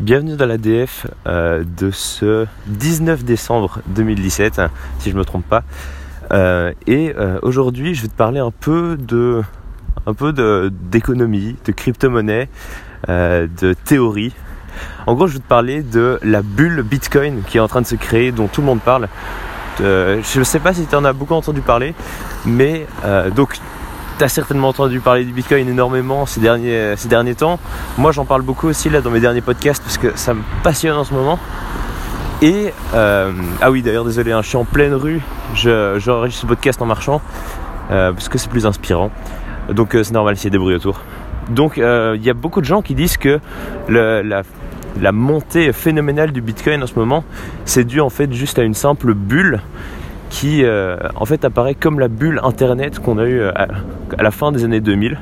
Bienvenue dans l'ADF euh, de ce 19 décembre 2017, si je ne me trompe pas. Euh, et euh, aujourd'hui, je vais te parler un peu de, un peu d'économie, de, crypto-monnaie, de théorie. En gros, je vais te parler de la bulle Bitcoin qui est en train de se créer, dont tout le monde parle. je ne sais pas si tu en as beaucoup entendu parler, mais donc tu as certainement entendu parler du Bitcoin énormément ces derniers, ces derniers temps. Moi, j'en parle beaucoup aussi là dans mes derniers podcasts parce que ça me passionne en ce moment. Et euh, ah oui, d'ailleurs, désolé, hein, je suis en pleine rue. J'enregistre ce podcast en marchant euh, parce que c'est plus inspirant. Donc, euh, c'est normal s'il y a des bruits autour. Donc, il y a beaucoup de gens qui disent que la montée phénoménale du Bitcoin en ce moment, c'est dû en fait juste à une simple bulle qui euh, en fait apparaît comme la bulle internet qu'on a eu euh, à, la fin des années 2000.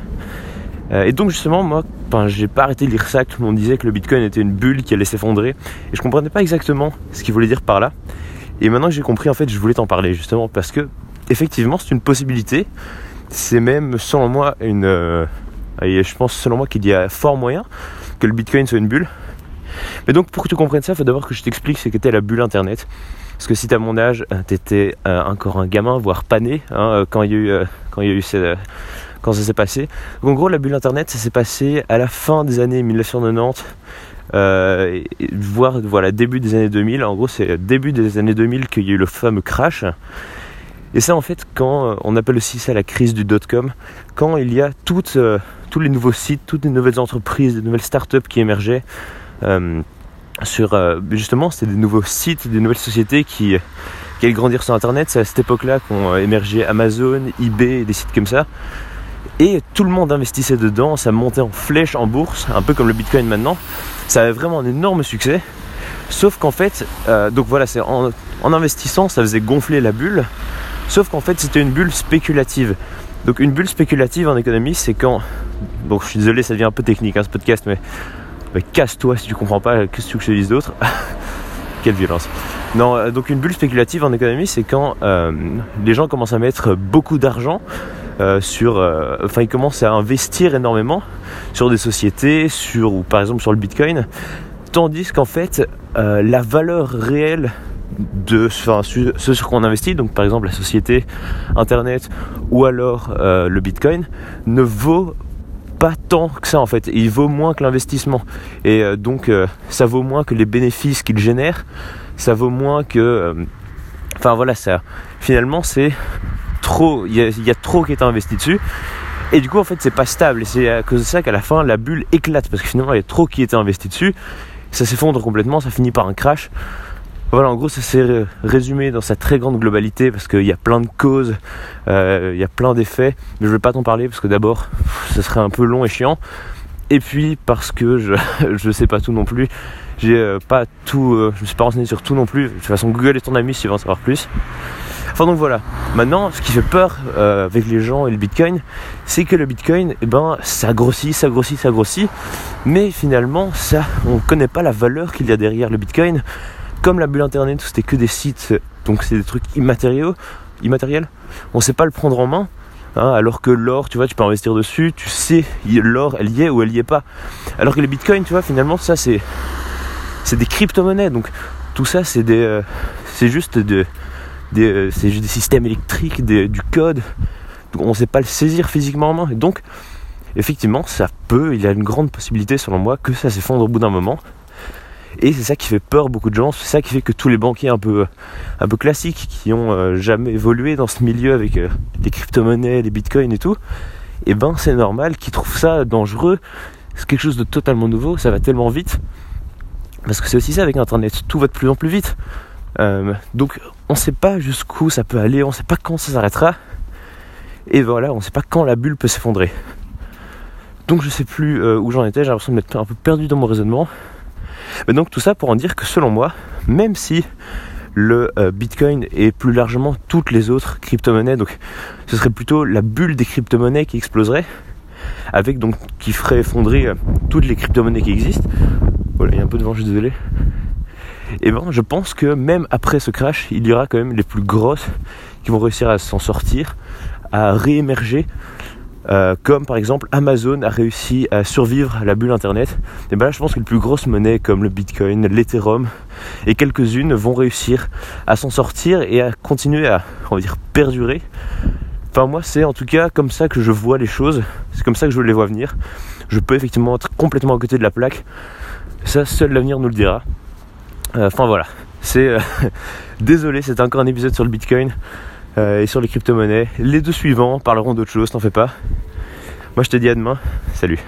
Euh, et donc justement moi, j'ai pas arrêté de lire ça, tout le monde disait que le Bitcoin était une bulle qui allait s'effondrer, et je comprenais pas exactement ce qu'il voulait dire par là. Et maintenant que j'ai compris, en fait, je voulais t'en parler justement parce que effectivement c'est une possibilité. C'est même selon moi une, je pense selon moi qu'il y a fort moyen que le Bitcoin soit une bulle. Mais donc pour que tu comprennes ça, il faut d'abord que je t'explique ce qu'était la bulle internet. Parce que si à mon âge, euh, t'étais euh, encore un gamin, voire pas né, hein, euh, quand il y a eu, quand il y a eu quand ça s'est passé. Donc, en gros, la bulle internet, ça s'est passé à la fin des années 1990. voire voilà début des années 2000 en gros c'est début des années 2000 qu'il y a eu le fameux crash et c'est en fait quand on appelle aussi ça la crise du dot-com quand il y a tous les nouveaux sites toutes les nouvelles entreprises des nouvelles startups qui émergeaient sur euh, justement c'était des nouveaux sites, des nouvelles sociétés qui, qui allaient grandir sur internet. C'est à cette époque-là qu'ont euh, émergé Amazon, eBay, des sites comme ça. Et tout le monde investissait dedans, ça montait en flèche en bourse, un peu comme le Bitcoin maintenant. Ça avait vraiment un énorme succès. Sauf qu'en fait, euh, donc voilà, c'est en, investissant, ça faisait gonfler la bulle. Sauf qu'en fait, c'était une bulle spéculative. Donc une bulle spéculative en économie, c'est quand... Donc je suis désolé, ça devient un peu technique hein, ce podcast, mais casse-toi si tu comprends pas, qu'est-ce que je te dise d'autre Quelle violence. Non, euh, donc une bulle spéculative en économie, c'est quand euh, les gens commencent à mettre beaucoup d'argent euh, sur, enfin ils commencent à investir énormément sur des sociétés, sur ou par exemple sur le Bitcoin, tandis qu'en fait la valeur réelle de enfin, ce sur quoi on investit, donc par exemple la société Internet ou alors le Bitcoin, ne vaut pas tant que ça en fait. Il vaut moins que l'investissement. Et euh, donc euh, ça vaut moins que les bénéfices qu'il génère. Ça vaut moins que... Euh, enfin voilà, ça... Finalement c'est trop... Il y, a trop qui est investi dessus. Et du coup en fait c'est pas stable. Et c'est à cause de ça qu'à la fin la bulle éclate. Parce que finalement il y a trop qui était investi dessus. Ça s'effondre complètement, ça finit par un crash. Voilà, en gros, ça s'est résumé dans sa très grande globalité parce qu'il y a plein de causes, euh, il y a plein d'effets, mais je ne vais pas t'en parler parce que d'abord, ce serait un peu long et chiant. Et puis parce que je ne sais pas tout non plus. J'ai euh, pas tout, euh, je me suis pas renseigné sur tout non plus. De toute façon, Google est ton ami si tu veux en savoir plus. Enfin donc voilà. Maintenant, ce qui fait peur avec les gens et le Bitcoin, c'est que le Bitcoin, eh ben, ça grossit, ça grossit, ça grossit. Mais finalement, ça, on connaît pas la valeur qu'il y a derrière le Bitcoin comme la bulle internet c'était que des sites, donc c'est des trucs immatériels, on sait pas le prendre en main. Hein, alors que l'or, tu vois, tu peux investir dessus, tu sais l'or, elle y est ou elle y est pas. Alors que les bitcoins, tu vois, finalement, ça c'est c'est des crypto-monnaies. Donc tout ça, c'est des euh, c'est juste de, des, euh, c'est juste des systèmes électriques, du code. On sait pas le saisir physiquement en main. Et donc effectivement, ça peut, il y a une grande possibilité selon moi que ça s'effondre au bout d'un moment. Et c'est ça qui fait peur beaucoup de gens, c'est ça qui fait que tous les banquiers un peu, un peu classiques qui ont euh, jamais évolué dans ce milieu avec euh, les crypto-monnaies, les bitcoins et tout, et eh ben c'est normal qu'ils trouvent ça dangereux. C'est quelque chose de totalement nouveau, ça va tellement vite. Parce que c'est aussi ça avec internet, tout va de plus en plus vite. Euh, donc on ne sait pas jusqu'où ça peut aller, on ne sait pas quand ça s'arrêtera. Et voilà, on ne sait pas quand la bulle peut s'effondrer. Donc je sais plus où j'en étais, j'ai l'impression de m'être un peu perdu dans mon raisonnement. Donc tout ça pour en dire que selon moi, même si le euh, Bitcoin et plus largement toutes les autres crypto-monnaies, donc ce serait plutôt la bulle des crypto-monnaies qui exploserait, avec donc qui ferait effondrer euh, toutes les crypto-monnaies qui existent. Voilà, il y a un peu de vent, je suis désolé. Et ben, je pense que même après ce crash, il y aura quand même les plus grosses qui vont réussir à s'en sortir, à réémerger Euh, comme par exemple Amazon a réussi à survivre à la bulle internet, et ben là je pense que les plus grosses monnaies comme le Bitcoin, l'Ethereum et quelques-unes vont réussir à s'en sortir et à continuer à, on va dire, perdurer. Enfin moi c'est en tout cas comme ça que je vois les choses, c'est comme ça que je les vois venir. Je peux effectivement être complètement à côté de la plaque, ça seul l'avenir nous le dira. Euh, enfin voilà, c'est euh, désolé, c'est encore un épisode sur le Bitcoin. Euh, et sur les crypto-monnaies. Les deux suivants parleront d'autre chose, t'en fais pas. Moi je te dis à demain, salut.